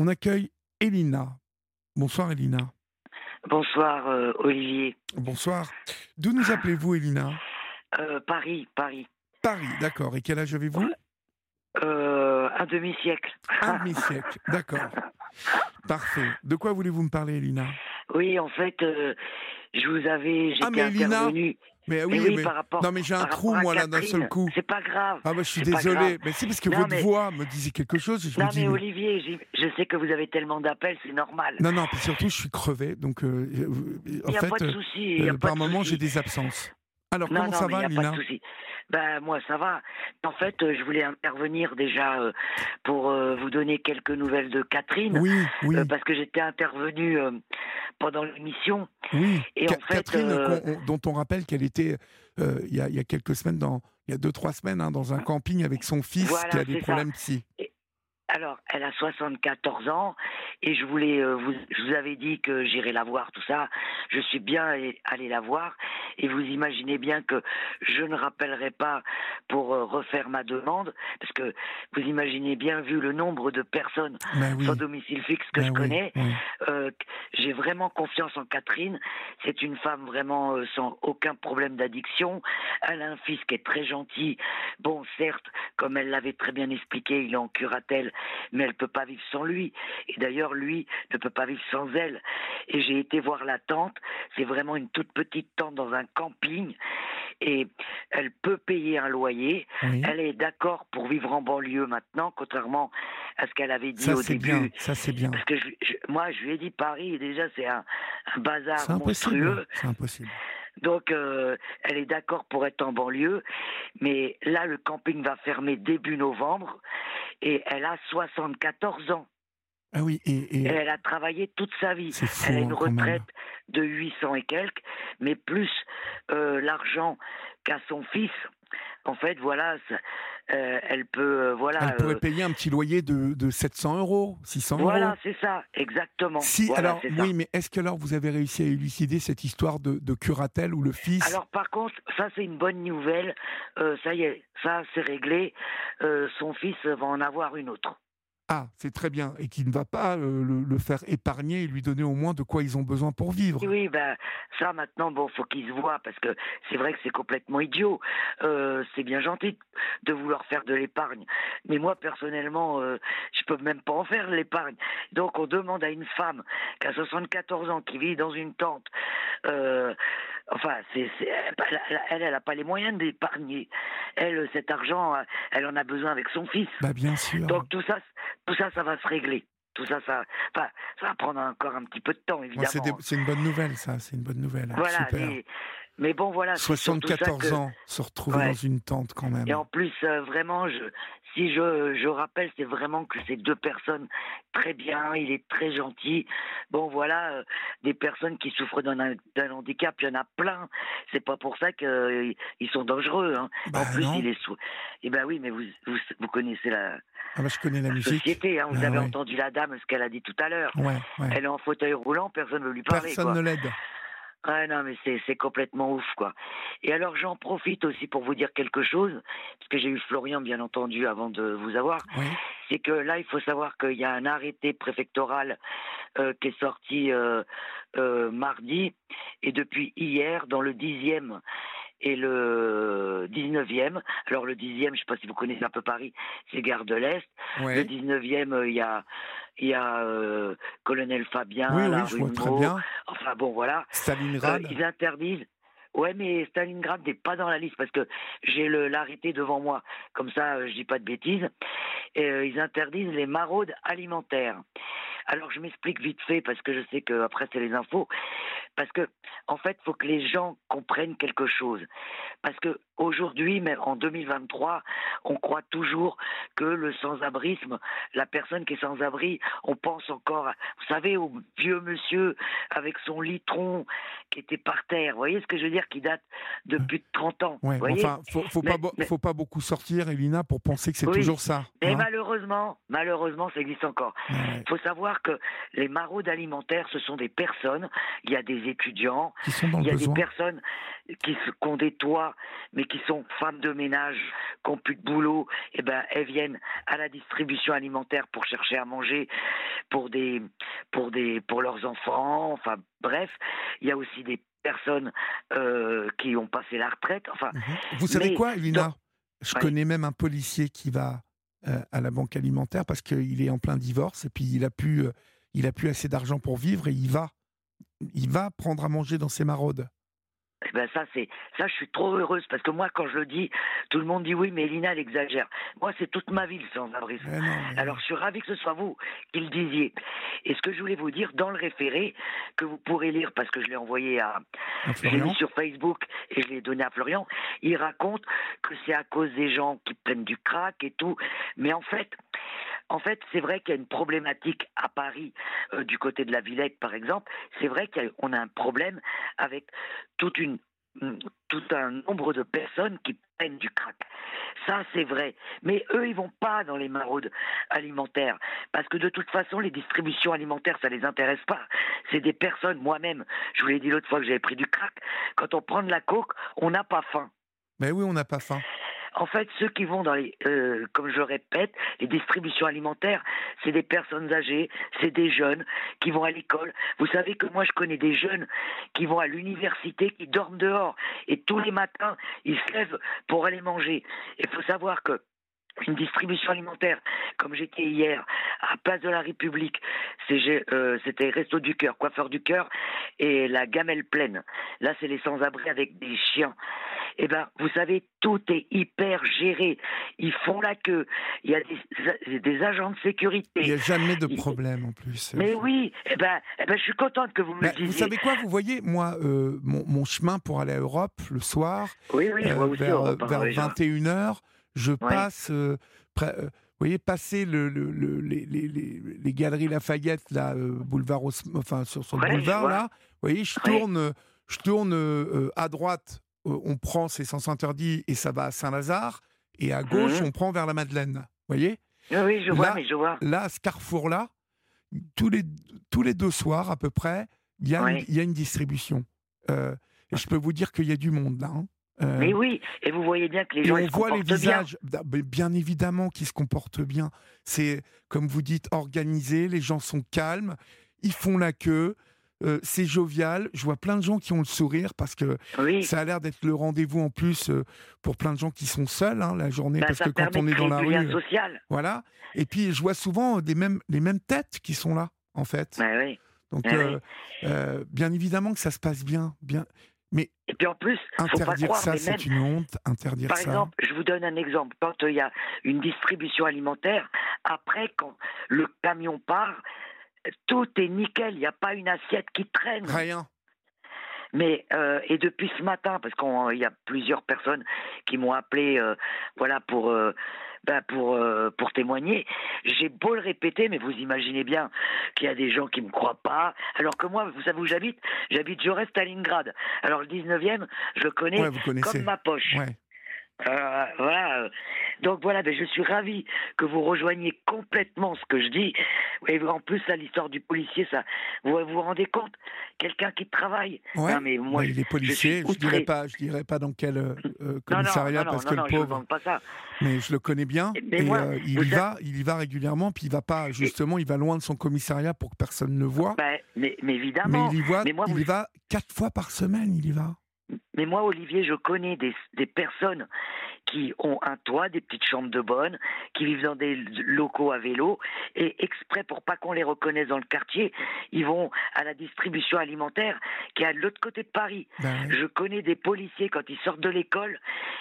On accueille Elina. Bonsoir Elina. Bonsoir euh, Olivier. Bonsoir. D'où nous appelez-vous Elina Euh, Paris, Paris. Paris, d'accord. Et quel âge avez-vous Euh, un demi-siècle. Un demi-siècle, d'accord. Parfait. De quoi voulez-vous me parler Elina? Oui, en fait, je vous avais, j'étais Ah, mais intervenue. Mais Mais oui, mais... par rapport. Non mais j'ai un trou moi là d'un seul coup. C'est pas grave. Ah bah je suis désolé, mais c'est parce que Non, votre mais- voix me disait quelque chose et je Non me dis mais Olivier, je sais que vous avez tellement d'appels, c'est normal. Non non, puis surtout je suis crevé donc euh, euh, en a fait pas de souci. il y a euh, pas par de moment j'ai des absences. Alors Non, comment non, ça va y Ben moi ça va. En fait, euh, je voulais intervenir déjà euh, pour euh, vous donner quelques nouvelles de Catherine, Oui, oui, euh, parce que j'étais intervenue pendant l'émission. oui. et Ca- en fait, Catherine, on- dont on rappelle qu'elle était il y, a, il y a quelques semaines, dans, il y a deux trois semaines, hein, dans un camping avec son fils Voilà, qui a des c'est ça. problèmes psy. Alors, elle a 74 ans et je voulais, euh, vous, je vous avais dit que j'irais la voir, tout ça. Je suis bien allé, allé la voir et vous imaginez bien que je ne rappellerai pas pour euh, refaire ma demande parce que vous imaginez bien, vu le nombre de personnes Mais oui. sans domicile fixe que mais je oui, connais, oui. euh, j'ai vraiment confiance en Catherine. C'est une femme vraiment euh, sans aucun problème d'addiction. Elle a un fils qui est très gentil. Bon, certes, comme elle l'avait très bien expliqué, il est en curatelle, mais elle peut pas vivre sans lui. Et d'ailleurs, lui ne peut pas vivre sans elle. Et j'ai été voir la tante. C'est vraiment une toute petite tente dans un camping. Et elle peut payer un loyer. Oui. Elle est d'accord pour vivre en banlieue maintenant, contrairement à ce qu'elle avait dit Ça au c'est début. bien, ça c'est bien. Parce que je- je- moi, je lui ai dit Paris, déjà, c'est un, un bazar impossible. monstrueux. C'est impossible. Donc, euh, elle est d'accord pour être en banlieue. Mais là, le camping va fermer début novembre. Et elle a 74 ans. Ah oui, et, et- Et elle a travaillé toute sa vie. fou Elle a hein, une retraite de 800 et quelques, mais plus euh, l'argent qu'a son fils. En fait, voilà, euh, elle peut, euh, voilà. Elle pourrait euh, payer un petit loyer de, de 700 euros, 600 voilà, euros. c'est ça, exactement. Si, Voilà, alors, c'est ça. oui, mais est-ce que alors vous avez réussi à élucider cette histoire de, de curatelle où le fils. Alors par contre, ça c'est une bonne nouvelle. Ça y est, ça c'est réglé. Son fils va en avoir une autre. Ah, c'est très bien. Et qui ne va pas euh, le, le faire épargner et lui donner au moins de quoi ils ont besoin pour vivre. Oui, ben ça maintenant, bon, faut qu'ils se voient parce que c'est vrai que c'est complètement idiot. Euh, c'est bien gentil de vouloir faire de l'épargne, mais moi personnellement, euh, je peux même pas en faire l'épargne. Donc on demande à une femme qui a 74 ans, qui vit dans une tente. Euh, Enfin, c'est, c'est- elle, elle, elle a pas les moyens d'épargner. Elle, cet argent, elle en a besoin avec son fils. Bah, bien sûr. Donc tout ça, tout ça, ça va se régler. Tout ça, ça, enfin, ça va prendre encore un petit peu de temps, évidemment. c'est, des- c'est une bonne nouvelle, ça. C'est une bonne nouvelle. Voilà. Super. mais- mais bon, voilà. c'est surtout ça 74 que- ans, se retrouver Ouais. dans une tente quand même. Et en plus, euh, vraiment, je, si je, je rappelle, c'est vraiment que ces deux personnes très bien. Il est très gentil. Bon, voilà, euh, des personnes qui souffrent d'un, handicap, il y en a plein. C'est pas pour ça qu'ils ils sont dangereux. hein. Bah, en plus, non. il est sous. Eh ben oui, mais vous, vous, vous connaissez la, Ah bah, je connais la musique. société. hein. Vous Ah avez ouais. entendu la dame, ce qu'elle a dit tout à l'heure. Ouais, ouais. Elle est en fauteuil roulant, personne ne veut lui parler. Personne quoi. ne l'aide. Ouais, non, mais c'est, c'est complètement ouf, quoi. Et alors, j'en profite aussi pour vous dire quelque chose, parce que j'ai eu Florian, bien entendu, avant de vous avoir. Oui. C'est que là, il faut savoir qu'il y a un arrêté préfectoral euh, qui est sorti euh, euh, mardi, et depuis hier, dans le 10e et le 19e. Alors, le 10e, je ne sais pas si vous connaissez un peu Paris, c'est Gare de l'Est. Le Ouais. 19e, euh, il y a, il y a euh, Colonel Fabien, Oui, la oui, je rue vois très Meaux. bien. Enfin, bon, voilà. Stalingrad. Euh, ils interdisent. Ouais, mais Stalingrad n'est pas dans la liste parce que j'ai l'arrêté devant moi. Comme ça, je dis pas de bêtises. Euh, ils interdisent les maraudes alimentaires. Alors, je m'explique vite fait parce que je sais que après c'est les infos. Parce que, en fait, faut que les gens comprennent quelque chose. Parce que aujourd'hui, mais en 2023, on croit toujours que le sans-abrisme, la personne qui est sans-abri, on pense encore, à- vous savez, au vieux monsieur avec son litron qui était par terre. Vous voyez ce que je veux dire, qui date de plus de 30 ans. Ouais, vous voyez enfin, faut, faut Mais- pas, mais- faut pas beaucoup sortir, Elina, pour penser que c'est Oui. toujours ça. Et hein. malheureusement, malheureusement, ça existe encore. Ouais. Il faut savoir que les maraudes alimentaires, ce sont des personnes. Il y a des étudiants, il y a besoin. des personnes qui, qui ont des toits, mais qui sont femmes de ménage, qui n'ont plus de boulot. Et ben, elles viennent à la distribution alimentaire pour chercher à manger, pour des, pour des, pour leurs enfants. Enfin, bref, il y a aussi des personnes euh, qui ont passé la retraite. Enfin, mhm. vous savez quoi, Elina Je connais même un policier qui va à la banque alimentaire parce qu'il est en plein divorce et puis il a pu, euh, il a plus assez d'argent pour vivre et il va, il va prendre à manger dans ses maraudes. Eh ben ça c'est ça je suis trop heureuse parce que moi quand je le dis tout le monde dit oui mais Elina elle exagère. Moi c'est toute ma vie le sans-abrisme alors je suis ravi que ce soit vous qui le disiez. Et ce que je voulais vous dire dans le référé que vous pourrez lire parce que je l'ai envoyé à, l'ai mis sur Facebook et je l'ai donné à Florian il raconte que c'est à cause des gens qui prennent du crack et tout. Mais en fait en fait, c'est vrai qu'il y a une problématique à Paris, euh, du côté de la Villette, par exemple. C'est vrai qu'on a, un problème avec une, tout un nombre de personnes qui prennent du crack. Ça, c'est vrai. Mais eux, ils vont pas dans les maraudes alimentaires. Parce que de toute façon, les distributions alimentaires, ça les intéresse pas. C'est des personnes, moi-même, je vous l'ai dit l'autre fois que j'avais pris du crack, quand on prend de la coke, on n'a pas faim. Mais oui, on n'a pas faim. En fait, ceux qui vont dans les, euh, comme je répète, les distributions alimentaires, c'est des personnes âgées, c'est des jeunes qui vont à l'école. Vous savez que moi, je connais des jeunes qui vont à l'université, qui dorment dehors, et tous les matins, ils se lèvent pour aller manger. Il faut savoir que une distribution alimentaire, comme j'étais hier à Place de la République, euh, c'était Resto du Cœur, Coiffeur du Cœur, et la gamelle pleine. Là, c'est les sans-abri avec des chiens eh ben, vous savez, tout est hyper géré. Ils font la queue. Il y a des, agents de sécurité. Il n'y a jamais de problème en plus. Mais oui, eh ben, eh ben, je suis contente que vous me le disiez. Vous savez quoi Vous voyez, moi, euh, mon, chemin pour aller à Europe le soir, oui, oui, euh, vers, vers 21h, je passe. Euh, vous voyez, passer le, le, les, les, les, galeries Lafayette, là, boulevard, enfin, sur, son boulevard, là, vous voyez, je tourne, je tourne à droite euh, on prend ces sens interdits et ça va à Saint-Lazare, et à gauche, mmh. on prend vers la Madeleine. Vous voyez Oui, je vois, mais je vois. Là, à ce carrefour-là, tous les, tous les deux soirs à peu près, il y, a une, y a une distribution. Euh, et je peux vous dire qu'il y a du monde là. Hein. Euh, mais oui, et vous voyez bien que les gens on voit les visages, bien. bien évidemment, qui se comportent bien. C'est comme vous dites, organisé. Les gens sont calmes, ils font la queue. Euh, c'est jovial. Je vois plein de gens qui ont le sourire parce que ça a l'air d'être le rendez-vous en plus euh, pour plein de gens qui sont seuls hein, la journée bah, parce que quand on est dans la rue, social. voilà. Et puis je vois souvent des mêmes les mêmes têtes qui sont là en fait. Bah oui. Donc bah bien évidemment que ça se passe bien, bien. Mais et puis en plus, interdire ça, c'est une honte. Interdire Par ça. Par exemple, je vous donne un exemple. Quand il y a une distribution alimentaire, après, quand le camion part, tout est nickel, il n'y a pas une assiette qui traîne. Rien. Mais euh, et depuis ce matin, parce qu'il y a plusieurs personnes qui m'ont appelé, euh, voilà pour euh, ben pour pour témoigner. J'ai beau le répéter, mais vous imaginez bien qu'il y a des gens qui me croient pas. Alors que moi, vous savez où j'habite? J'habite, je reste à Stalingrad. Alors le 19e, je connais comme ma poche. Euh, voilà. Euh, donc voilà, ben, je suis ravi que vous rejoigniez complètement ce que je dis. Et en plus, l'histoire du policier, ça, vous vous rendez compte? Quelqu'un qui travaille. Ouais. mais moi, il est policier. Je, ne dirais pas, je dirais pas dans quel euh, commissariat parce que le pauvre. pas ça. Mais je le connais bien. et, il y va, il y va régulièrement. Puis il va pas justement, il va loin de son commissariat pour que personne ne le voie. Ben, mais, mais, évidemment. Mais il y va, il y va quatre fois par semaine. Il y va. Mais moi, Olivier, je connais des, des, personnes qui ont un toit, des petites chambres de bonne, qui vivent dans des locaux à vélo, et exprès pour pas qu'on les reconnaisse dans le quartier, ils vont à la distribution alimentaire qui est à l'autre côté de Paris. Ben je connais des policiers, quand ils sortent de l'école,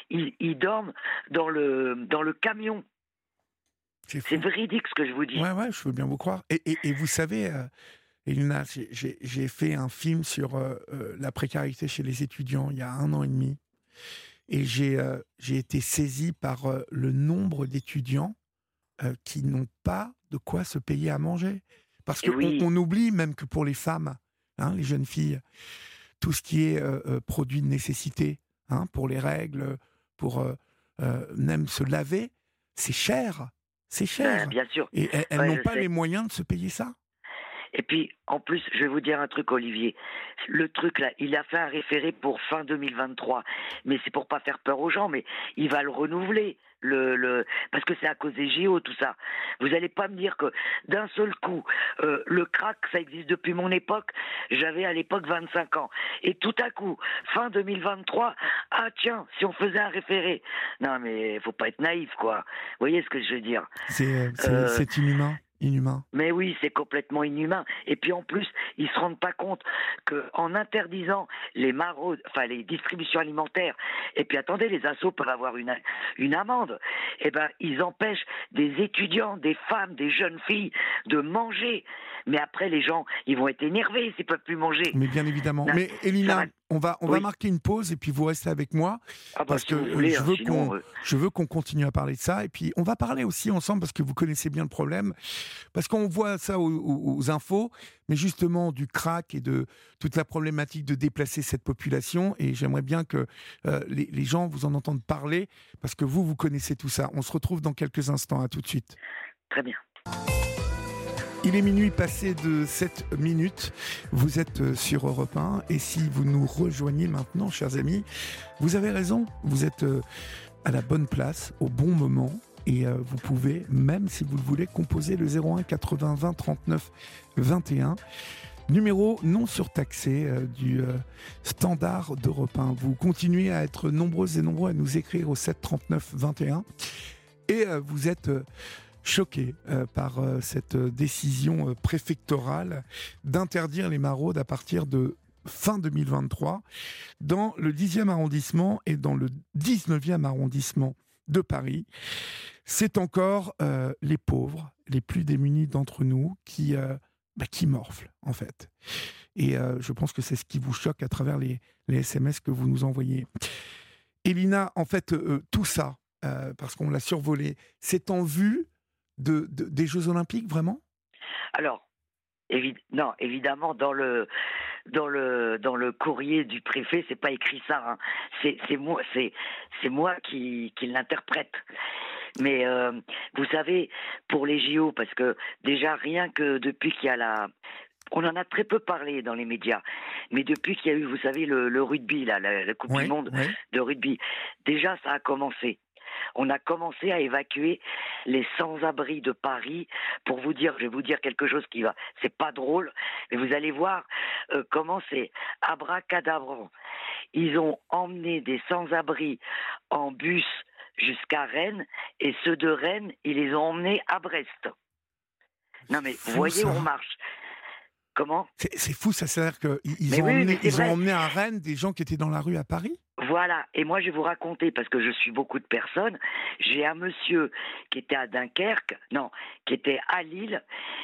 ils, ils, dorment dans le, dans le camion. C'est véridique ce que je vous dis. Ouais, ouais, je veux bien vous croire. Et, et, et vous savez, euh, J'ai fait un film sur euh, euh, la précarité chez les étudiants il y a un an et demi. Et j'ai euh, été saisi par le nombre d'étudiants qui n'ont pas de quoi se payer à manger. Parce qu'on on oublie même que pour les femmes, hein, les jeunes filles, tout ce qui est produit de nécessité, hein, pour les règles, pour même se laver, c'est cher. C'est ben, cher. bien sûr. Et elles, n'ont pas les moyens de se payer ça. Et puis, en plus, je vais vous dire un truc, Olivier. Le truc là, il a fait un référé pour fin 2023, mais c'est pour pas faire peur aux gens, mais il va le renouveler. le, le parce que c'est à cause des JO tout ça. Vous n'allez pas me dire que d'un seul coup euh, le crack ça existe depuis mon époque. J'avais à l'époque 25 ans et tout à coup fin 2023 ah tiens si on faisait un référé. Non mais faut pas être naïf quoi. Vous voyez ce que je veux dire? C'est euh, inhumain. Inhumain. Mais oui, c'est complètement inhumain. Et puis en plus, ils se rendent pas compte que en interdisant les maraudes, enfin les distributions alimentaires, et puis attendez, les assos peuvent avoir une une amende. Eh ben, ils empêchent des étudiants, des femmes, des jeunes filles de manger. Mais après, les gens, ils vont être énervés s'ils peuvent plus manger. Mais bien évidemment. Mais Elina, on va, on va marquer une pause et puis vous restez avec moi ah bah, parce que je, hein, veux qu'on, euh. je veux qu'on continue à parler de ça et puis on va parler aussi ensemble parce que vous connaissez bien le problème parce qu'on voit ça aux, infos mais justement du crack et de toute la problématique de déplacer cette population et j'aimerais bien que euh, les, les gens vous en entendent parler parce que vous vous connaissez tout ça. On se retrouve dans quelques instants. À tout de suite. Très bien. Il est minuit passé de 7 minutes. Vous êtes euh, sur Europe 1 et si vous nous rejoignez maintenant, chers amis, vous avez raison. Vous êtes euh, à la bonne place, au bon moment. Et euh, vous pouvez, même si vous le voulez, composer le 01 80 20 39 21 numéro non surtaxé du standard d'Europe 1. Vous continuez à être nombreuses et nombreux à nous écrire au 7 39 21 et vous êtes choqué euh, par euh, cette décision euh, préfectorale d'interdire les maraudes à partir de fin 2023 dans le 10e arrondissement et dans le 19e arrondissement de Paris. C'est encore les pauvres, les plus démunis d'entre nous qui, bah, qui morflent en fait. Et je pense que c'est ce qui vous choque à travers les, les SMS que vous nous envoyez. Elina, en fait, tout ça, parce qu'on l'a survolé, c'est en vue de, des Jeux Olympiques, vraiment? Alors, non, évidemment, dans le dans le dans le courrier du préfet, c'est pas écrit ça. Hein. C'est moi, qui l'interprète. Mais euh, vous savez, pour les JO, parce que déjà rien que depuis qu'il y a la on en a très peu parlé dans les médias, mais depuis qu'il y a eu, vous savez, le, rugby, là, la, Coupe du Monde de rugby, déjà ça a commencé on a commencé à évacuer les sans-abri de Paris. Pour vous dire, je vais vous dire quelque chose qui va, c'est pas drôle, mais vous allez voir euh, comment c'est abracadabrant. Ils ont emmené des sans-abri en bus jusqu'à Rennes et ceux de Rennes, ils les ont emmenés à Brest. Non mais vous voyez où on marche. Comment? C'est fou, ça. C'est-à-dire qu'ils ont, ils ont emmené à Rennes des gens qui étaient dans la rue à Paris? Voilà, et moi je vais vous raconter, parce que je suis beaucoup de personnes, j'ai un monsieur qui était à Dunkerque, non, qui était à Lille,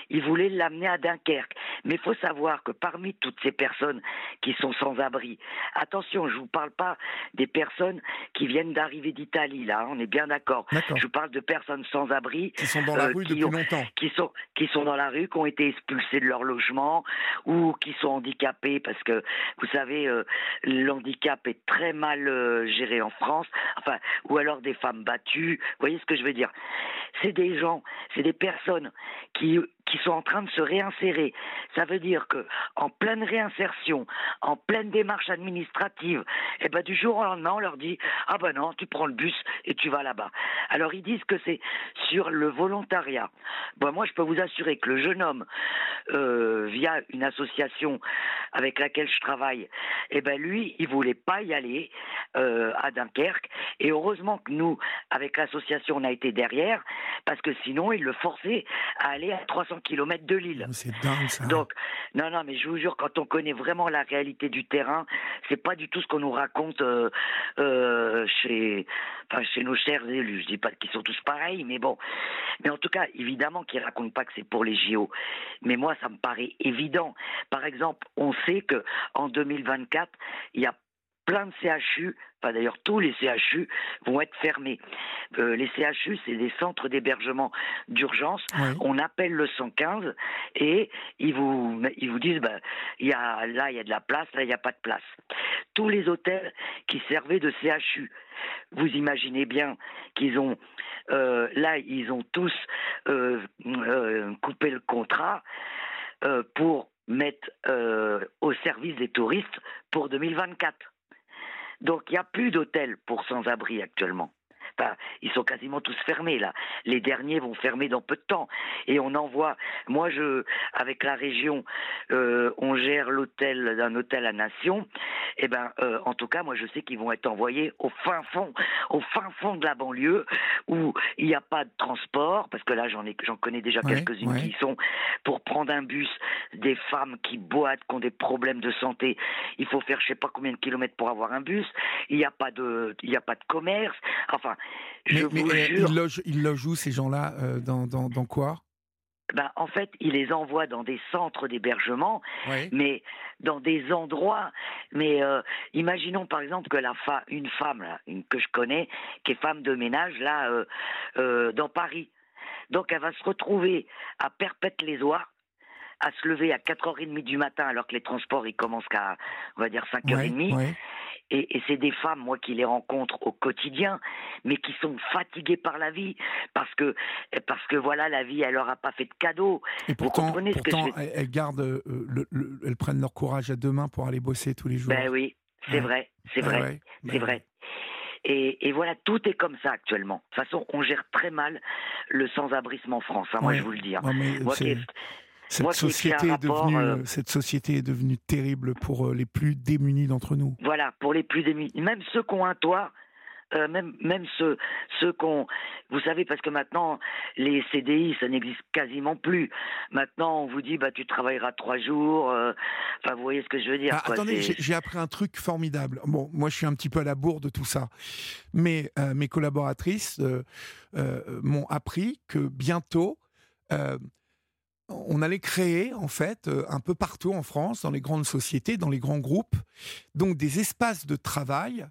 il voulait l'amener à Dunkerque. Mais il faut savoir que parmi toutes ces personnes qui sont sans abri, attention, je ne vous parle pas des personnes qui viennent d'arriver d'Italie, là, on est bien d'accord. Je vous parle de personnes sans abri. Qui sont dans la euh, rue depuis longtemps. Qui sont, qui sont dans la rue, qui ont été expulsés de leur logement, ou qui sont handicapés, parce que, vous savez, euh, l'handicap est très mal euh, géré en France, enfin, ou alors des femmes battues. Vous voyez ce que je veux dire C'est des gens, c'est des personnes qui qui sont en train de se réinsérer. Ça veut dire que en pleine réinsertion, en pleine démarche administrative, eh ben du jour au lendemain, on leur dit ah ben non, tu prends le bus et tu vas là-bas. Alors ils disent que c'est sur le volontariat. Moi, je peux vous assurer que le jeune homme, euh, via une association avec laquelle je travaille, eh ben lui, il voulait pas y aller euh, à Dunkerque. Et heureusement que nous, avec l'association, on a été derrière, parce que sinon, il le forçait à aller à 300 kilomètres de Lille. C'est dingue ça. Donc, non, non, mais je vous jure, quand on connaît vraiment la réalité du terrain, c'est pas du tout ce qu'on nous raconte euh, euh, chez, enfin, chez nos chers élus. Je dis pas qu'ils sont tous pareils, mais bon. Mais en tout cas, évidemment qu'ils racontent pas que c'est pour les JO. Mais moi, ça me paraît évident. Par exemple, on sait que en 2024, il y a plein de CHU, enfin d'ailleurs tous les CHU vont être fermés. Euh, les CHU, c'est des centres d'hébergement d'urgence. On appelle le 115 et ils vous ils vous disent ben il y a là il y a de la place, là il n'y a pas de place. Tous les hôtels qui servaient de CHU, vous imaginez bien qu'ils ont euh, là ils ont tous euh, coupé le contrat pour mettre au service des touristes pour 2024. Donc il n'y a plus d'hôtels pour sans-abri actuellement. Ils sont quasiment tous fermés là. Les derniers vont fermer dans peu de temps. Et on envoie. Moi, je, avec la région, euh, on gère l'hôtel d'un hôtel à Nation. Et eh ben, euh, en tout cas, moi, je sais qu'ils vont être envoyés au fin fond, au fin fond de la banlieue où il n'y a pas de transport, parce que là, j'en ai, j'en connais déjà quelques-unes qui sont pour prendre un bus, des femmes qui boitent, qui ont des problèmes de santé. Il faut faire, je sais pas combien de kilomètres pour avoir un bus. Il n'y a pas de, il n'y a pas de commerce. Enfin, je mais, vous mais, jure. Ils logent, ils logent où ces gens-là euh, dans, dans, dans quoi? Ben, en fait, il les envoie dans des centres d'hébergement, mais dans des endroits. Mais euh, imaginons par exemple que la fa une femme là, une, que je connais, qui est femme de ménage là euh, euh, dans Paris. Donc elle va se retrouver à Perpète-les-Oies à se lever à 4h30 du matin alors que les transports ils commencent qu'à on va dire 5h30 et, c'est des femmes, moi, qui les rencontre au quotidien, mais qui sont fatiguées par la vie parce que parce que voilà, la vie, elle leur a pas fait de cadeau. Et pourtant, pourtant elles, gardent, euh, le, elles prennent leur courage à deux mains pour aller bosser tous les jours. Ben oui, c'est vrai, c'est vrai, c'est ben vrai. Et, et, voilà, tout est comme ça actuellement. De toute façon, on gère très mal le sans-abrisme en France, hein, moi je vous le dis. Hein. moi, cette, société est devenue, euh, cette société est devenue terrible pour euh, les plus démunis d'entre nous. Voilà, pour les plus démunis. Même ceux qui ont un toit, euh, même, même ceux, ceux qu'on. Vous savez, parce que maintenant, les CDI, ça n'existe quasiment plus. Maintenant, on vous dit, bah, tu travailleras trois jours. Enfin, vous voyez ce que je veux dire. Ah, attendez, j'ai appris un truc formidable. Bon, moi, je suis un petit peu à la bourre de tout ça. Mais mes collaboratrices m'ont appris que bientôt, on allait créer en fait euh, un peu partout en France, dans les grandes sociétés, dans les grands groupes, donc des espaces de travail.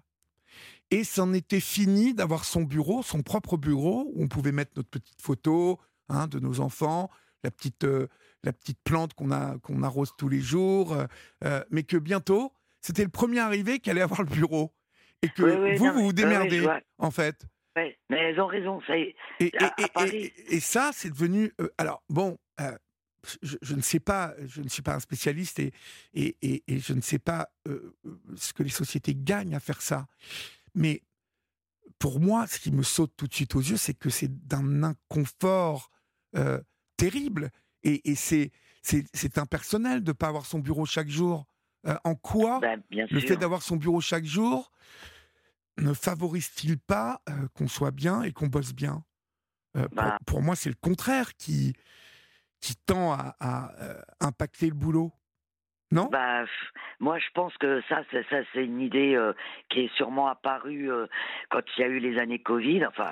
Et c'en était fini d'avoir son bureau, son propre bureau, où on pouvait mettre notre petite photo hein, de nos enfants, la petite, euh, la petite plante qu'on qu'on arrose tous les jours, euh, mais que bientôt, c'était le premier arrivé qui allait avoir le bureau. Et que vous, vous vous démerdez, en fait. Oui, mais elles ont raison. Ça et, et, ça, c'est devenu. alors, bon, je, ne sais pas, je ne suis pas un spécialiste et, et, et, je ne sais pas euh, ce que les sociétés gagnent à faire ça. Mais pour moi, ce qui me saute tout de suite aux yeux, c'est que c'est d'un inconfort euh, terrible. Et, c'est, c'est, impersonnel de ne pas avoir son bureau chaque jour. Euh, en quoi ben, le fait d'avoir son bureau chaque jour ne favorise-t-il pas qu'on soit bien et qu'on bosse bien? Bah pour, moi, c'est le contraire qui, qui tend à, euh, impacter le boulot non? Bah, moi, je pense que ça, c'est, ça, c'est une idée euh, qui est sûrement apparue euh, quand il y a eu les années Covid. Enfin,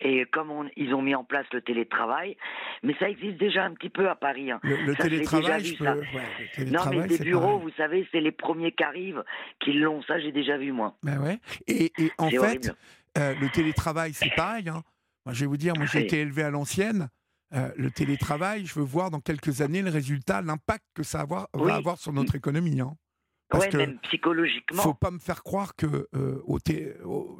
et comme ils ont mis en place le télétravail, mais ça existe déjà un petit peu à Paris. Hein. Le, télétravail, je peux... Non, mais les bureaux, vous savez, c'est les premiers qui arrivent qui l'ont. Ça, j'ai déjà vu moi. Ben ouais. Et, en fait, le télétravail, c'est pareil. Hein. Moi, je vais vous dire, moi, j'ai été élevé à l'ancienne. Euh, le télétravail, je veux voir dans quelques années le résultat, l'impact que ça va avoir, sur notre économie. Hein. Parce que même psychologiquement. Faut pas me faire croire que euh,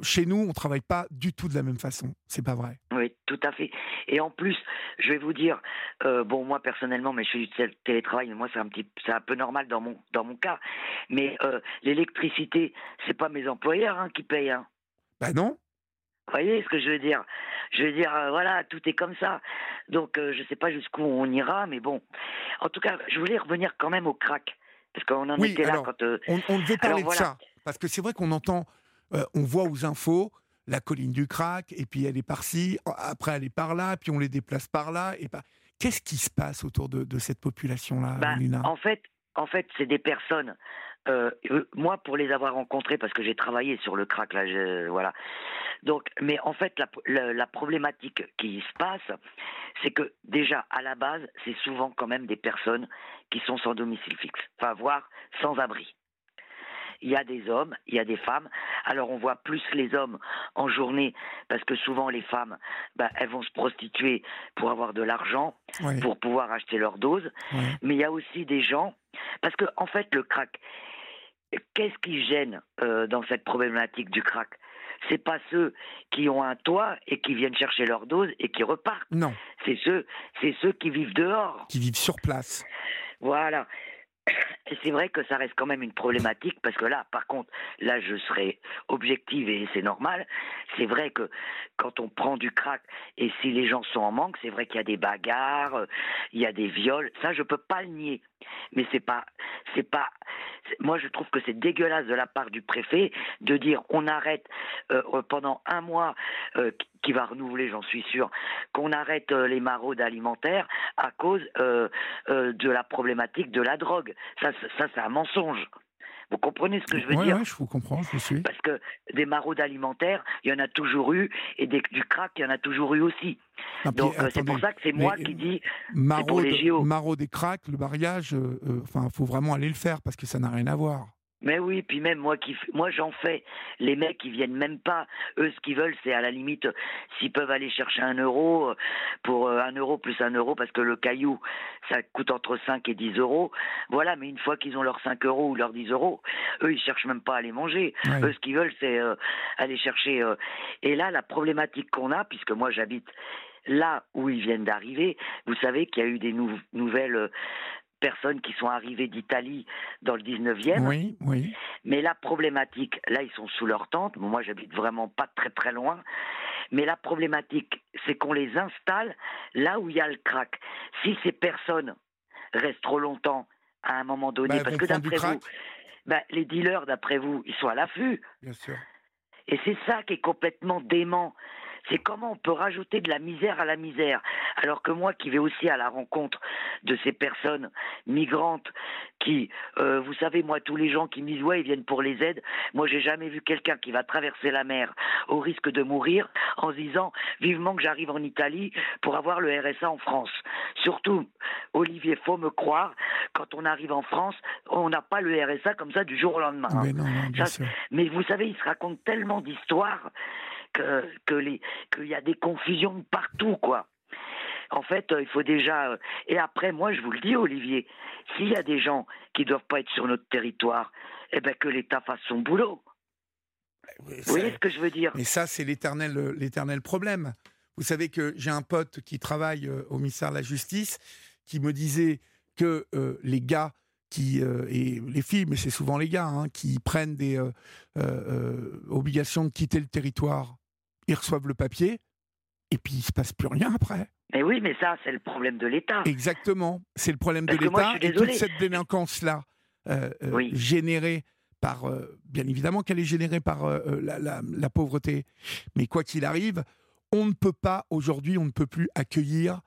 chez nous, on travaille pas du tout de la même façon. C'est pas vrai. Oui, tout à fait. Et en plus, je vais vous dire, euh, bon, moi personnellement, mais je fais du télétravail, mais moi c'est un petit, c'est un peu normal dans mon dans mon cas. Mais l'électricité, c'est pas mes employeurs hein, qui payent. Hein. Ben non. Vous voyez ce que je veux dire? Je veux dire, euh, voilà, tout est comme ça. Donc, euh, je ne sais pas jusqu'où on ira, mais bon. En tout cas, je voulais revenir quand même au crack. Parce qu'on en était là quand. Euh, on, on, devait parler de ça. Parce que c'est vrai qu'on entend, on voit aux infos la colline du crack, et puis elle est par-ci, après elle est par-là, puis on les déplace par-là. et par... Qu'est-ce qui se passe autour de, cette population-là, bah, En fait, en fait c'est des personnes. Moi, pour les avoir rencontrées, parce que j'ai travaillé sur le crack, là, voilà, donc, mais en fait, la, problématique qui se passe, c'est que déjà, à la base, c'est souvent quand même des personnes qui sont sans domicile fixe, enfin, voire sans abri. Il y a des hommes, il y a des femmes. Alors on voit plus les hommes en journée parce que souvent les femmes, ben, elles vont se prostituer pour avoir de l'argent, pour pouvoir acheter leur dose. Mais il y a aussi des gens, parce que en fait le crack, qu'est-ce qui gêne euh, dans cette problématique du crack? C'est pas ceux qui ont un toit et qui viennent chercher leur dose et qui repartent. Non. C'est ceux, c'est ceux qui vivent dehors. Qui vivent sur place. Voilà. Et c'est vrai que ça reste quand même une problématique parce que là, par contre, là, je serai objective et c'est normal. C'est vrai que quand on prend du crack et si les gens sont en manque, c'est vrai qu'il y a des bagarres, euh, il y a des viols. Ça, je peux pas le nier. Mais c'est pas, c'est pas. Moi, je trouve que c'est dégueulasse de la part du préfet de dire on arrête euh, pendant un mois, euh, qui va renouveler, j'en suis sûr, qu'on arrête les maraudes alimentaires à cause de la problématique de la drogue. Ça, c'est un mensonge. Vous comprenez ce que je veux dire Oui, je vous comprends, je vous suis. Parce que des maraudes alimentaires, il y en a toujours eu, et des, du crack, il y en a toujours eu aussi. Donc euh, c'est pour ça que c'est moi qui dis maraude, pour les JO. Maraude et crack, le mariage, euh, euh, enfin, il faut vraiment aller le faire parce que ça n'a rien à voir. Mais oui, puis même moi qui moi j'en fais. Les mecs ils viennent même pas. Eux ce qu'ils veulent c'est à la limite s'ils peuvent aller chercher un euro pour un euro plus un euro parce que le caillou ça coûte entre 5 et 10 euros. Voilà, mais une fois qu'ils ont leurs 5 euros ou leurs 10 euros, eux ils cherchent même pas à les manger. Eux ce qu'ils veulent c'est euh, aller chercher. Euh, et là la problématique qu'on a puisque moi j'habite là où ils viennent d'arriver, vous savez qu'il y a eu des nouvelles personnes qui sont arrivées d'Italie dans le 19e. Oui, oui. Mais la problématique, là, ils sont sous leur tente. moi, j'habite vraiment pas très très loin. Mais la problématique, c'est qu'on les installe là où il y a le crack. Si ces personnes restent trop longtemps à un moment donné, bah, parce que d'après vous, bah, les dealers, d'après vous, ils sont à l'affût. Bien sûr. Et c'est ça qui est complètement dément c'est comment on peut rajouter de la misère à la misère. Alors que moi qui vais aussi à la rencontre de ces personnes migrantes qui, euh, vous savez, moi, tous les gens qui me disent, ouais, ils viennent pour les aides, moi, j'ai jamais vu quelqu'un qui va traverser la mer au risque de mourir en se disant, vivement que j'arrive en Italie pour avoir le RSA en France. Surtout, Olivier, faut me croire, quand on arrive en France, on n'a pas le RSA comme ça du jour au lendemain. Mais, non, mais vous savez, ils se racontent tellement d'histoires que, qu'il y a des confusions partout, quoi. En fait, euh, il faut déjà. Euh, et après, moi, je vous le dis, Olivier, s'il y a des gens qui ne doivent pas être sur notre territoire, eh ben que l'État fasse son boulot. vous voyez ce que je veux dire? Mais ça, c'est l'éternel, euh, l'éternel problème. Vous savez que j'ai un pote qui travaille au ministère de la Justice qui me disait que les gars qui et les filles, mais c'est souvent les gars, hein, qui prennent des obligations de quitter le territoire ils reçoivent le papier, et puis il se passe plus rien après. Mais oui, mais ça, c'est le problème de l'État. Exactement, c'est le problème de l'État. Et toute cette délinquance-là, euh, euh, générée par, euh, bien évidemment qu'elle est générée par la, pauvreté, mais quoi qu'il arrive, on ne peut pas, aujourd'hui, on ne peut plus accueillir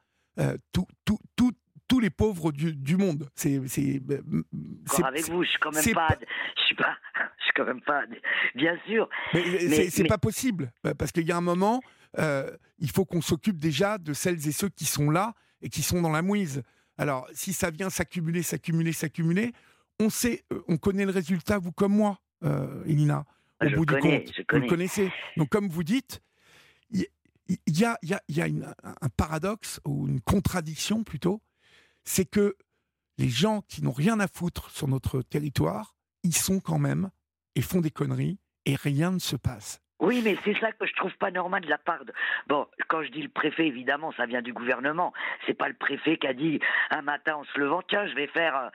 tout, tout, tout, tous les pauvres du, monde. C'est, c'est, avec vous, je suis quand même pas, je suis pas, quand même pas, bien sûr. Mais, c'est pas possible, euh, parce qu'il y a un moment, euh, il faut qu'on s'occupe déjà de celles et ceux qui sont là et qui sont dans la mouise. Alors, si ça vient s'accumuler, s'accumuler, s'accumuler, on sait, euh, on connaît le résultat, vous comme moi, Elina, au bout du compte. Vous le connaissez. Donc, comme vous dites, il y, a, y a, y a un paradoxe, ou une contradiction plutôt, c'est que les gens qui n'ont rien à foutre sur notre territoire, ils sont quand même et font des conneries et rien ne se passe. Oui, mais c'est ça que je trouve pas normal de la part de. Bon, quand je dis le préfet, évidemment, ça vient du gouvernement. C'est pas le préfet qui a dit un matin en se levant, tiens, je vais faire, euh,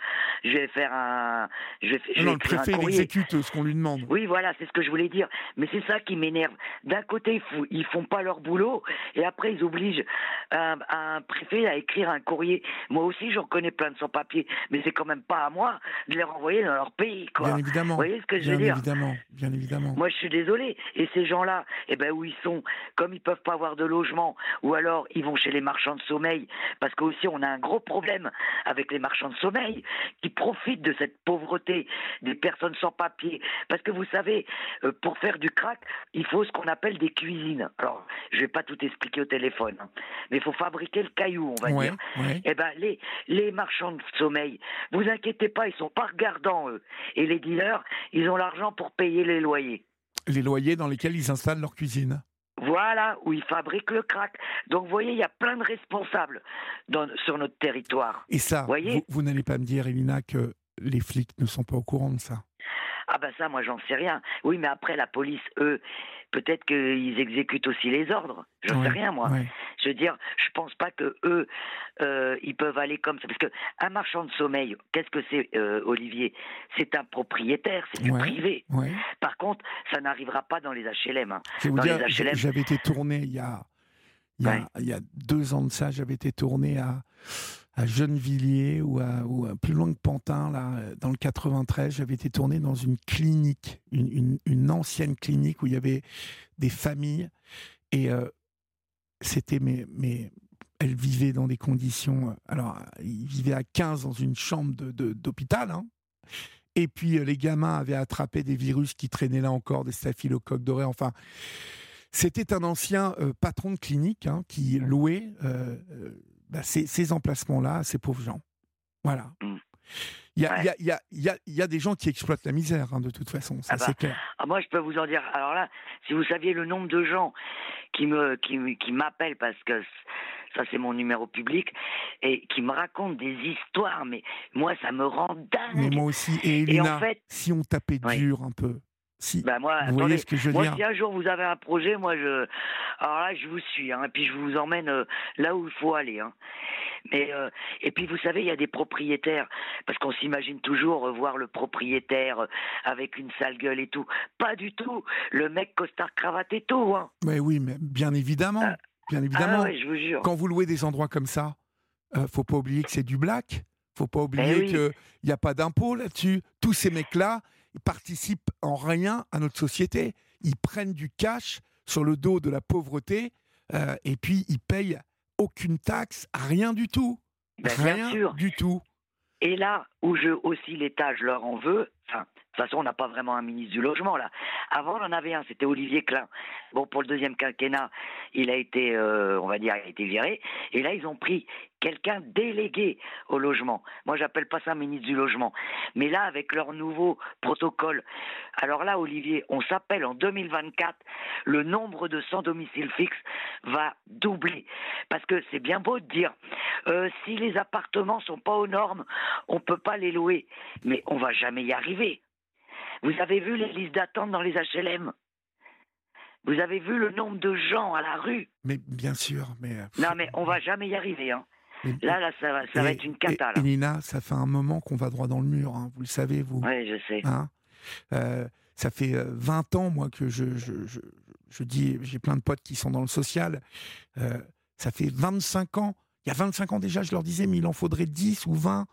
je vais faire un, je vais, je non, le préfet il exécute ce qu'on lui demande. Oui, voilà, c'est ce que je voulais dire. Mais c'est ça qui m'énerve. D'un côté, ils font pas leur boulot, et après ils obligent un, un préfet à écrire un courrier. Moi aussi, j'en connais plein de sans-papiers, mais c'est quand même pas à moi de les renvoyer dans leur pays, quoi. Bien évidemment. Vous voyez ce que je veux bien dire? Évidemment, bien évidemment. Moi, je suis désolé. Et ces gens-là, eh ben, où ils sont, comme ils peuvent pas avoir de logement, ou alors ils vont chez les marchands de sommeil, parce qu'aussi on a un gros problème avec les marchands de sommeil qui profitent de cette pauvreté des personnes sans papier. Parce que vous savez, euh, pour faire du crack, il faut ce qu'on appelle des cuisines. Alors, je vais pas tout expliquer au téléphone, hein, mais il faut fabriquer le caillou, on va dire. Eh ben, les, les marchands de sommeil, vous inquiétez pas, ils sont pas regardants, eux. Et les dealers, ils ont l'argent pour payer les loyers les loyers dans lesquels ils installent leur cuisine. Voilà, où ils fabriquent le crack. Donc, vous voyez, il y a plein de responsables sur notre territoire. Et ça, vous, n'allez pas me dire, Elina, que les flics ne sont pas au courant de ça Ah bah ça, moi j'en sais rien. Oui, mais après la police, eux, peut-être qu'ils exécutent aussi les ordres. Je ne sais rien moi. Je veux dire, je pense pas que eux, euh, ils peuvent aller comme ça. Parce que un marchand de sommeil, qu'est-ce que c'est, euh, Olivier? C'est un propriétaire, c'est du privé. Par contre, ça n'arrivera pas dans les HLM. Hein. j'avais été tourné il y a, il y a deux ans de ça, j'avais été tourné à à Gennevilliers ou, à, plus loin que Pantin, là, dans le 93, j'avais été tourné dans une clinique, une, ancienne clinique où il y avait des familles et euh, c'était mais, mais elles vivaient dans des conditions. Euh, alors, ils vivaient à 15 dans une chambre d'hôpital. Hein, et puis, euh, les gamins avaient attrapé des virus qui traînaient là encore, des staphylocoques dorés. Enfin, c'était un ancien patron de clinique hein, qui louait bah, ces, emplacements-là ces pauvres gens. Voilà. Il y, a, il, y a, il, y a, il y, a, des gens qui exploitent la misère, hein, de toute façon, ça ah c'est bah, clair. Ah, moi, je peux vous en dire. Alors là, si vous saviez le nombre de gens qui me qui, qui m'appellent parce que ça c'est mon numéro public et qui me racontent des histoires, mais moi ça me rend dingue. Mais moi aussi. Et Elina, en fait, si on tapait dur un peu, si, bah moi, vous voyez ce que je veux moi, dire. si un jour vous avez un projet, moi je, alors là je vous suis, hein, et puis je vous emmène euh, là où il faut aller. Hein. Mais euh, et puis vous savez, il y a des propriétaires parce qu'on s'imagine toujours voir le propriétaire euh, avec une sale gueule et tout. Pas du tout. Le mec costard cravate et tout. Hein. Mais oui, mais bien évidemment, ah. bien évidemment. Ah je vous jure. Quand vous louez des endroits comme ça, faut pas oublier que c'est du black. Faut pas oublier eh qu'il n'y a pas d'impôt là-dessus. Tous ces mecs-là, ils participent en rien à notre société. Ils prennent du cash sur le dos de la pauvreté euh, et puis ils payent aucune taxe, rien du tout. Ben, rien du tout. Et là où je aussi l'État, je leur en veux, enfin, de toute façon, on n'a pas vraiment un ministre du logement là. Avant, on en avait un, c'était Olivier Klein. Bon, pour le deuxième quinquennat, il a été, euh, on va dire, il a été viré. Et là, ils ont pris quelqu'un délégué au logement. Moi, j'appelle pas ça ministre du logement. Mais là, avec leur nouveau protocole, alors là, Olivier, on s'appelle en 2024, le nombre de sans domicile fixe va doubler. Parce que c'est bien beau de dire, euh, si les appartements sont pas aux normes, on peut pas les louer. Mais on va jamais y arriver. Vous avez vu les listes d'attente dans les HLM Vous avez vu le nombre de gens à la rue? Mais bien sûr, mais... Euh, non, mais on va jamais y arriver. Hein. là, là, ça, va, ça va être une cata. Et, Nina, ça fait un moment qu'on va droit dans le mur, hein. vous le savez, vous. Oui, je sais. Hein? Euh, ça fait 20 euh, ans, moi, que je, je, je, dis, j'ai plein de potes qui sont dans le social. ça fait 25 ans. Il y a 25 ans déjà, je leur disais, mais il en faudrait 10 ou 20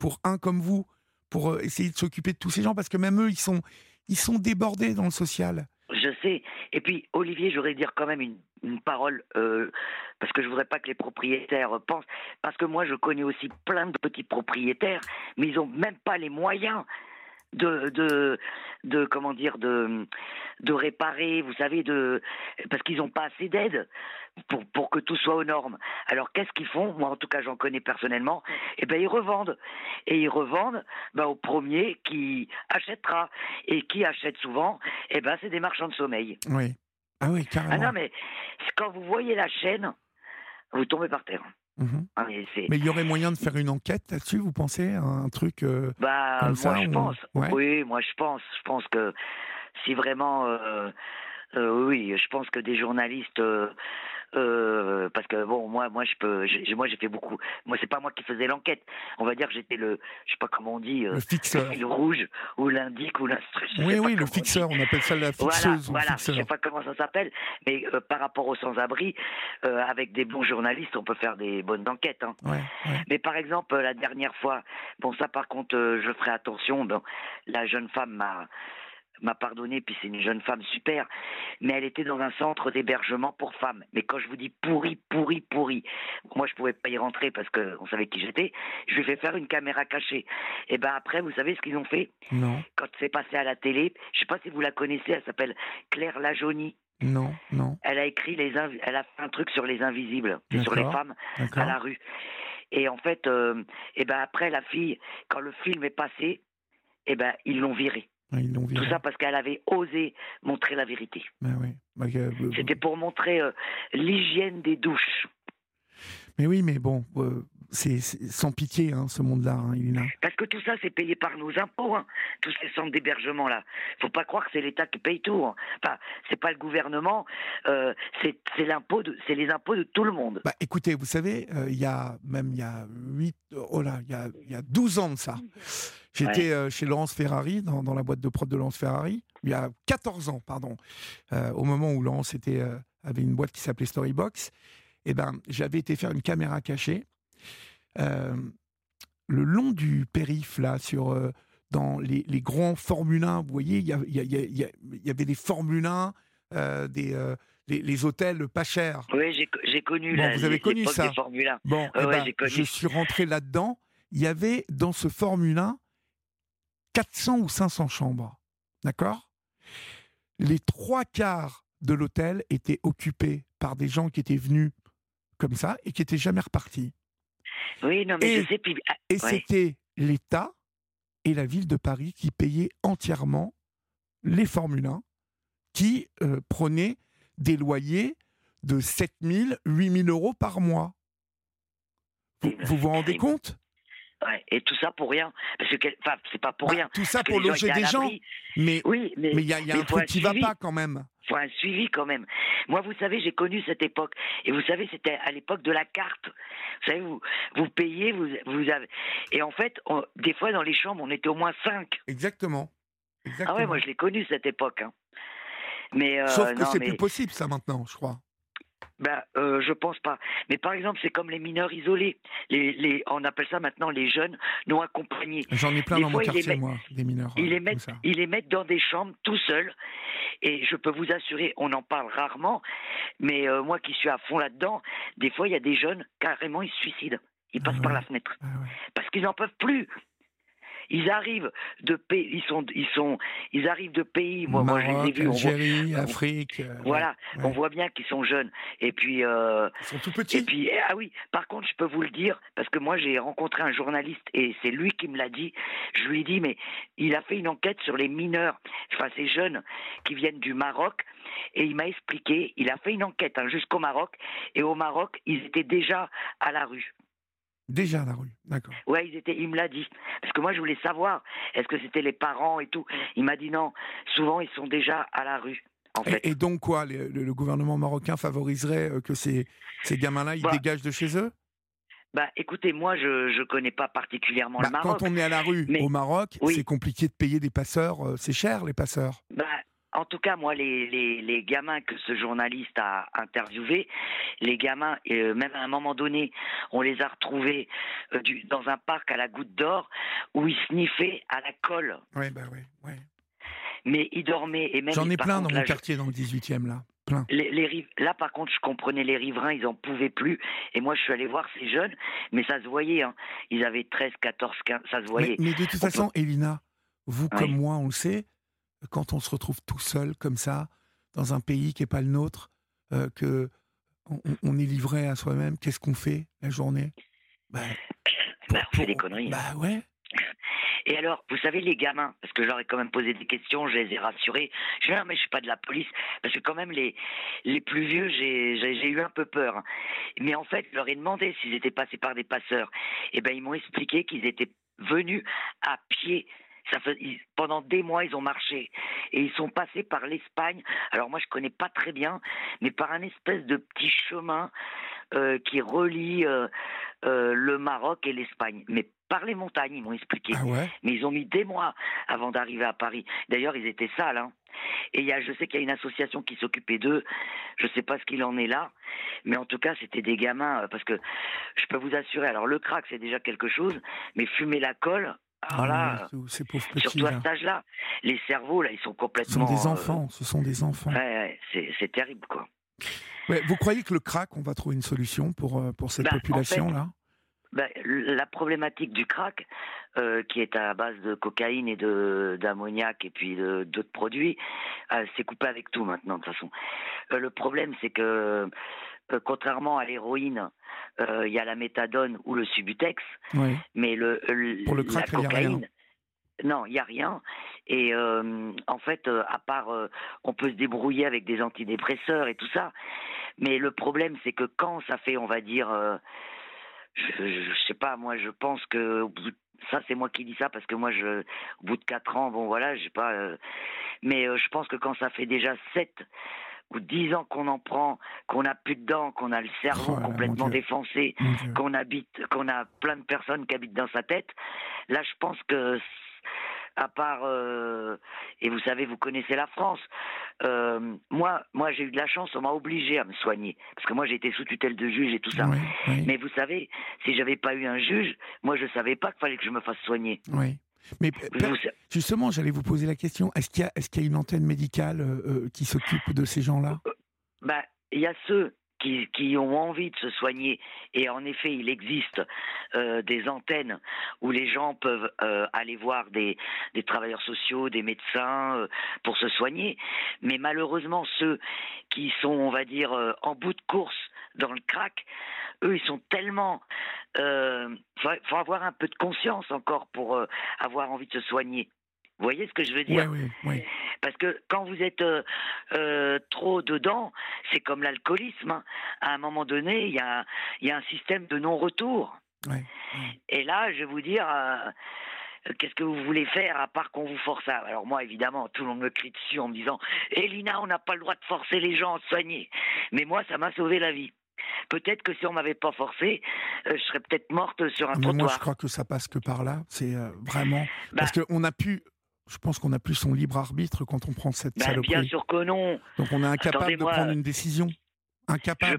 pour un comme vous pour euh, essayer de s'occuper de tous ces gens parce que même eux, ils sont, ils sont débordés dans le social. Je sais. Et puis, Olivier, j'aurais dire quand même une, parole, euh, parce que je voudrais pas que les propriétaires pensent, parce que moi, je connais aussi plein de petits propriétaires, mais ils ont même pas les moyens de, de, de comment dire, de, de réparer, vous savez, de, parce qu'ils n'ont pas assez d'aide pour, pour que tout soit aux normes. Alors qu'est-ce qu'ils font? Moi, en tout cas, j'en connais personnellement. Eh ben, ils revendent et ils revendent ben, au premier qui achètera et qui achète souvent? Eh ben, c'est des marchands de sommeil. Oui. Ah oui, carrément. Ah non, mais quand vous voyez la chaîne, vous tombez par terre. Mhm. Ah, mais, il y aurait moyen de faire une enquête là-dessus, vous pensez Un truc euh, bah, comme moi, je pense. Oui, moi je pense. Je pense que si vraiment, euh, euh, oui, je pense que des journalistes euh, parce que bon, moi, moi, je peux, moi, j'ai fait beaucoup. Moi, c'est pas moi qui faisais l'enquête. On va dire que j'étais le, je sais pas comment on dit, euh, le fixeur, le rouge ou l'indique ou l'instruction. Oui, oui, le fixeur. On, appelle ça la fixeuse. Voilà, voilà. Je sais pas comment ça s'appelle, mais euh, par rapport aux sans-abri, avec des bons journalistes, on peut faire des bonnes enquêtes. Hein. Ouais, Mais par exemple, la dernière fois, bon, ça, par contre, je ferai attention. Bon, la jeune femme m'a m'a pardonné, puis c'est une jeune femme super, mais elle était dans un centre d'hébergement pour femmes. Mais quand je vous dis pourri, pourri, pourri, moi je pouvais pas y rentrer parce qu'on savait qui j'étais, je lui ai fait faire une caméra cachée. Et ben après, vous savez ce qu'ils ont fait? Non. Quand c'est passé à la télé, je sais pas si vous la connaissez, elle s'appelle Claire Lajonie. Non, non. Elle a écrit les elle a fait un truc sur les invisibles, sur les femmes à la rue. Et en fait, euh, et ben après la fille, quand le film est passé, et ben ils l'ont virée. Ah, Tout ça parce qu'elle avait osé montrer la vérité. Bah bah, euh, C'était pour montrer euh, l'hygiène des douches. Mais oui, mais bon, euh, c'est sans pitié, hein, ce monde-là, hein. Parce que tout ça, c'est payé par nos impôts, hein, tous ces centres d'hébergement là. Faut pas croire que c'est l'État qui paye tout. Hein. Enfin, c'est pas le gouvernement, euh, c'est l'impôt, c'est les impôts de tout le monde. Bah, écoutez, vous savez, euh, il y a même il y a 8, oh là, il y a, y a 12 ans de ça. J'étais euh, chez Laurence Ferrari, dans, dans, la boîte de prod de Laurence Ferrari, il y a 14 ans, pardon, au moment où Laurence était, avait une boîte qui s'appelait Storybox. Eh ben, j'avais été faire une caméra cachée le long du périph', là, sur, euh, dans les, grands Formule 1, vous voyez, il y, y, avait des Formule 1, euh, des, les, hôtels pas chers. Oui, j'ai connu. vous avez connu ça. Bon, eh ben, je suis rentré là-dedans. Il y avait dans ce Formule 1 400 ou 500 chambres. D'accord? Les trois quarts de l'hôtel étaient occupés par des gens qui étaient venus comme ça et qui n'étaient jamais repartis. Oui, non, mais et, je sais. Ah, et c'était l'État et la ville de Paris qui payaient entièrement les Formule 1, qui euh, prenaient des loyers de 7 000, 8 000 euros par mois. Vous vous, rendez compte? Ouais, et tout ça pour rien. Parce que, enfin, c'est pas pour bah, rien. Tout ça pour loger des gens. Mais oui, mais il y a, y a un truc qui va pas quand même. Il faut un suivi quand même. Moi, vous savez, j'ai connu cette époque. Et vous savez, c'était à l'époque de la carte. Vous savez, vous, vous payez, vous, vous avez. Et en fait, des fois, dans les chambres, on était au moins cinq. Exactement. Ah ouais, moi, je l'ai connu cette époque. Hein. Mais, euh, Sauf que c'est plus possible, ça, maintenant, je crois. Ben, euh, je pense pas. Mais par exemple, c'est comme les mineurs isolés. Les, les, on appelle ça maintenant les jeunes non accompagnés. J'en ai plein dans mon quartier, moi, des mineurs. Ils les, mettent, ils les mettent dans des chambres tout seuls. Et je peux vous assurer, on en parle rarement, mais euh, moi qui suis à fond là-dedans, des fois, il y a des jeunes, carrément, ils se suicident. Ils passent ah par la fenêtre. Ah Parce qu'ils n'en peuvent plus. Ils arrivent de pays, ils sont, ils sont, ils arrivent de pays. Moi, moi je les ai vus. Algérie, Afrique. Euh, voilà, on voit bien qu'ils sont jeunes. Et puis. Euh, ils sont tout petits. Et puis, ah oui. Par contre, je peux vous le dire parce que moi, j'ai rencontré un journaliste et c'est lui qui me l'a dit. Je lui ai dit, mais il a fait une enquête sur les mineurs, enfin ces jeunes qui viennent du Maroc. Et il m'a expliqué, il a fait une enquête hein, jusqu'au Maroc, et au Maroc, ils étaient déjà à la rue. Déjà à la rue, d'accord. Ouais, ils étaient, il me l'a dit. Parce que moi, je voulais savoir, est-ce que c'était les parents et tout. Il m'a dit non, souvent, ils sont déjà à la rue. En fait. et, donc quoi, le, gouvernement marocain favoriserait euh, que ces, ces gamins-là, ils bah dégagent de chez eux? Bah, écoutez, moi, je ne connais pas particulièrement le bah, Maroc. Quand on est à la rue au Maroc, c'est compliqué de payer des passeurs. Euh, c'est cher, les passeurs. Bah, en tout cas, moi, les, les, gamins que ce journaliste a interviewés, les gamins, euh, même à un moment donné, on les a retrouvés euh, dans un parc à la goutte d'or où ils sniffaient à la colle. Oui, bah oui, oui. Mais ils dormaient et même. J'en ai plein dans mon quartier, dans le 18e, là. Plein. Les, là, par contre, je comprenais les riverains, ils en pouvaient plus. Et moi, je suis allé voir ces jeunes, mais ça se voyait. Hein. Ils avaient 13, 14, 15, ça se voyait. Mais, de toute façon, Elina, vous comme moi, on le sait, quand on se retrouve tout seul comme ça, dans un pays qui n'est pas le nôtre, euh, que on, est livré à soi-même, qu'est-ce qu'on fait la journée? Bah, bah, On fait des conneries. Bah ouais. Et alors, vous savez, les gamins, parce que je leur ai quand même posé des questions, je les ai rassurés. Je dis, non, mais je suis pas de la police. Parce que quand même, les, les plus vieux, j'ai eu un peu peur. Mais en fait, je leur ai demandé s'ils étaient passés par des passeurs. Et ben, ils m'ont expliqué qu'ils étaient venus à pied ça fait, pendant des mois, ils ont marché et ils sont passés par l'Espagne. Alors moi, je connais pas très bien, mais par un espèce de petit chemin euh, qui relie euh, euh, le Maroc et l'Espagne. Mais par les montagnes, ils m'ont expliqué. Ah mais ils ont mis des mois avant d'arriver à Paris. D'ailleurs, ils étaient sales. Hein. Et y a, je sais qu'il y a une association qui s'occupait d'eux. Je ne sais pas ce qu'il en est là, mais en tout cas, c'était des gamins. Parce que je peux vous assurer, alors le crack, c'est déjà quelque chose, mais fumer la colle, voilà. Ah, ces pauvres petits, Surtout à cet âge-là, les cerveaux là, ils sont complètement. Ce sont des enfants. ce sont des enfants. Ouais, c'est terrible quoi. vous croyez que le crack, on va trouver une solution pour euh, pour cette bah, population là? bah, la problématique du crack, euh, qui est à base de cocaïne et de d'ammoniac et puis d'autres produits, euh, c'est coupé avec tout maintenant de toute façon. le problème, c'est que contrairement à l'héroïne, il y a la méthadone ou le subutex, mais le, pour le crack, la cocaïne, non, il n'y a rien. Et en fait, à part, on peut se débrouiller avec des antidépresseurs et tout ça. Mais le problème, c'est que quand ça fait, on va dire, je, je, sais pas, moi, je pense que ça, c'est moi qui dis ça parce que moi, je, au bout de quatre ans, bon, voilà, j'ai pas. euh, mais euh, je pense que quand ça fait déjà sept ou dix ans qu'on en prend, qu'on a plus de dents, qu'on a le cerveau Oh complètement défoncé, qu'on habite, qu'on a plein de personnes qui habitent dans sa tête. Là, je pense que, à part, euh, et vous savez, vous connaissez la France. euh, moi, moi, j'ai eu de la chance. On m'a obligé à me soigner parce que moi, j'ai été sous tutelle de juge et tout ça. Oui, oui, Mais vous savez, si j'avais pas eu un juge, moi, je savais pas qu'il fallait que je me fasse soigner. oui. Mais Vous- justement, j'allais vous poser la question. Est-ce qu'il y, a- y une antenne médicale euh, euh, qui s'occupe de ces gens-là? Ben, il y a ceux qui, ont envie de se soigner, et en effet, il existe euh, des antennes où les gens peuvent euh, aller voir des, travailleurs sociaux, des médecins euh, pour se soigner. Mais malheureusement, ceux qui sont, on va dire, en bout de course dans le crack, eux, ils sont tellement. Euh, faut, avoir un peu de conscience encore pour avoir envie de se soigner. Vous voyez ce que je veux dire Oui, oui, oui. parce que quand vous êtes euh, euh, trop dedans, c'est comme l'alcoolisme. hein. À un moment donné, il y a, il y a un système de non-retour. Et là, je vais vous dire, euh, qu'est-ce que vous voulez faire à part qu'on vous force à... Alors moi, évidemment, tout le monde me crie dessus en me disant, Elina, on n'a pas le droit de forcer les gens à se soigner. Mais moi, ça m'a sauvé la vie. Peut-être que si on m'avait pas forcé, euh, je serais peut-être morte sur un Mais moi, je trottoir. crois que ça passe que par là. C'est euh, vraiment. Bah, Parce qu'on a pu. Je pense qu'on a plus son libre arbitre quand on prend cette bah, saloperie. bien sûr que non. Donc on est incapable de prendre une décision. Incapable.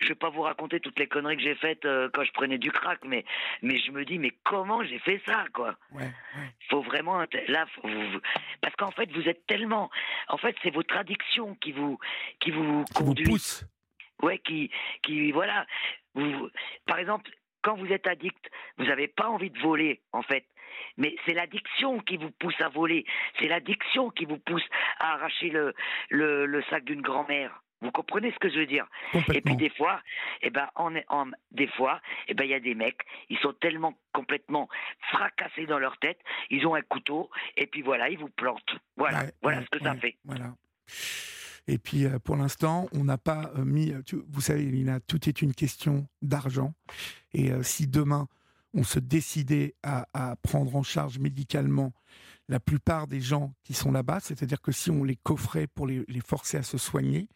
je vais pas vous raconter toutes les conneries que j'ai faites euh, quand je prenais du crack, mais mais je me dis mais comment j'ai fait ça quoi? Ouais, ouais. Faut vraiment là faut- vous- parce qu'en fait vous êtes tellement en fait c'est votre addiction qui vous qui vous Qui vous pousse. ouais qui qui voilà vous par exemple quand vous êtes addict vous n'avez pas envie de voler en fait mais c'est l'addiction qui vous pousse à voler c'est l'addiction qui vous pousse à arracher le le, le sac d'une grand-mère vous comprenez ce que je veux dire? Et puis des fois, eh ben, en, en- des fois, eh ben, il y a des mecs, ils sont tellement complètement fracassés dans leur tête, ils ont un couteau, et puis voilà, ils vous plantent. Voilà, Ouais, voilà ouais, ce que ça fait. Voilà. Et puis, euh, pour l'instant, on n'a pas euh, mis. euh, tu- vous savez, Lina, tout est une question d'argent. Et si demain, on se décidait à, à prendre en charge médicalement la plupart des gens qui sont là-bas, c'est-à-dire que si on les coffrait pour les, les forcer à se soigner,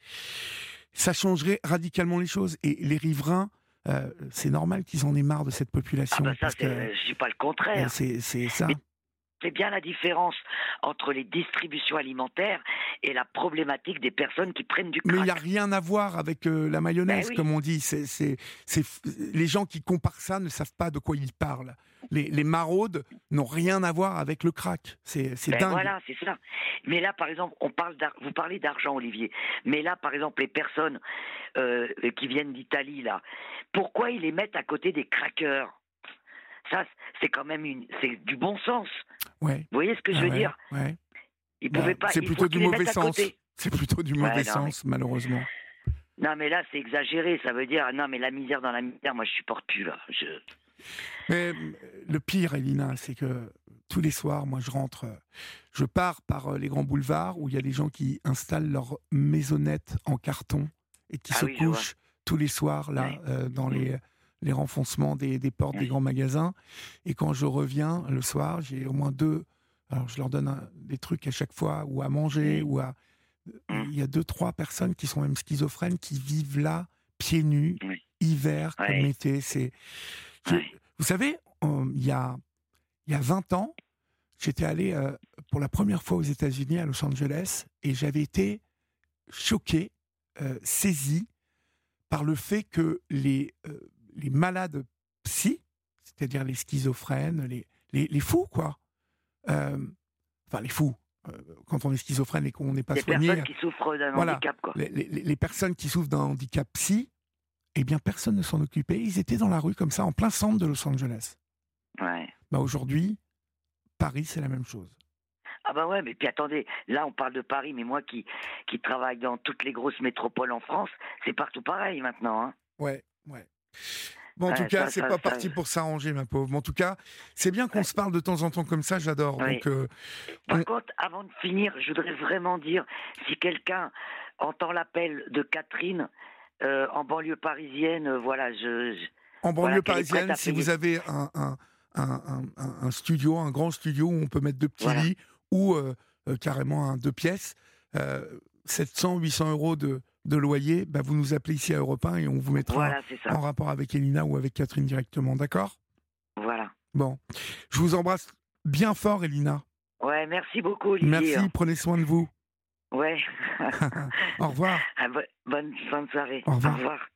ça changerait radicalement les choses. Et les riverains, euh, c'est normal qu'ils en aient marre de cette Ah population. ben ça, parce que, je dis pas le contraire. c'est c'est ça. Mais- C'est bien la différence entre les distributions alimentaires et la problématique des personnes qui prennent du Mais il crack. n'y a rien à voir avec euh, la mayonnaise, Ben oui. comme on dit. C'est, c'est, les gens qui comparent ça ne savent pas de quoi ils parlent. Les, les maraudes n'ont rien à voir avec le crack. C'est, c'est Ben dingue. voilà, c'est ça. Mais là, par exemple, on parle d'ar- vous parlez d'argent, Olivier. Mais là, par exemple, les personnes euh, qui viennent d'Italie, là, pourquoi ils les mettent à côté des crackers? Ça, c'est quand même une, c'est du bon sens. Ouais. Vous voyez ce que je Ah veux ouais, dire ouais. Ils Bah, pouvaient pas. c'est plutôt du mauvais sens. C'est plutôt du mauvais mais- sens, malheureusement. Non, mais là, c'est exagéré. Ça veut dire, non, mais la misère dans la misère, moi, je supporte plus là. Je... Mais euh, le pire, Elina, c'est que tous les soirs, moi, je rentre, euh, je pars par euh, les grands boulevards où il y a des gens qui installent leur maisonnette en carton et qui Ah se oui, couchent tous les soirs là euh, dans les, les renfoncements des, des portes des grands magasins. Et quand je reviens le soir, j'ai au moins deux. Alors, je leur donne un- des trucs à chaque fois, ou à manger, ou à. Mm. Il y a deux, trois personnes qui sont même schizophrènes qui vivent là, pieds nus, Oui. hiver, comme Ouais. été. C'est. vous savez, il y, a, il y a 20 ans, j'étais allé euh, pour la première fois aux États-Unis, à Los Angeles, et j'avais été choqué, euh, saisi par le fait que les, euh, les malades psy, c'est-à-dire les schizophrènes, les, les, les fous, quoi, euh, enfin les fous, euh, quand on est schizophrène et qu'on n'est pas Des soigné, personnes qui souffrent d'un Voilà. handicap, quoi. les, les- les personnes qui souffrent d'un handicap psy, eh bien, personne ne s'en occupait. Ils étaient dans la rue comme ça, en plein centre de Los Angeles. Ouais. Bah, Aujourd'hui, Paris, c'est la même chose. Ah bah ouais, mais puis attendez, là on parle de Paris, mais moi qui, qui travaille dans toutes les grosses métropoles en France, c'est partout pareil maintenant. Hein. Ouais, ouais. Bon, en Ouais, tout cas, c'est pas ça- parti pour s'arranger, ma pauvre. Mais en tout cas, c'est bien qu'on Ouais. se parle de temps en temps comme ça, j'adore. Oui. Donc, euh, Par On- contre, avant de finir, je voudrais vraiment dire, si quelqu'un entend l'appel de Catherine euh, en banlieue parisienne, euh, voilà, je, je- En banlieue Voilà, parisienne, si vous avez un, un, un- un- un- un studio, un grand studio où on peut mettre deux petits Voilà. lits ou euh, euh, carrément un deux pièces, euh, 700, 800 euros de, de loyer, bah, vous nous appelez ici à Europe 1 et on vous mettra Voilà, en rapport avec Elina ou avec Catherine directement, d'accord? Voilà. Bon, je vous embrasse bien fort, Elina. Ouais, merci beaucoup, Olivier. Merci, prenez soin de vous. Ouais. Au revoir. Bo- bonne fin de soirée. Au revoir. Au revoir.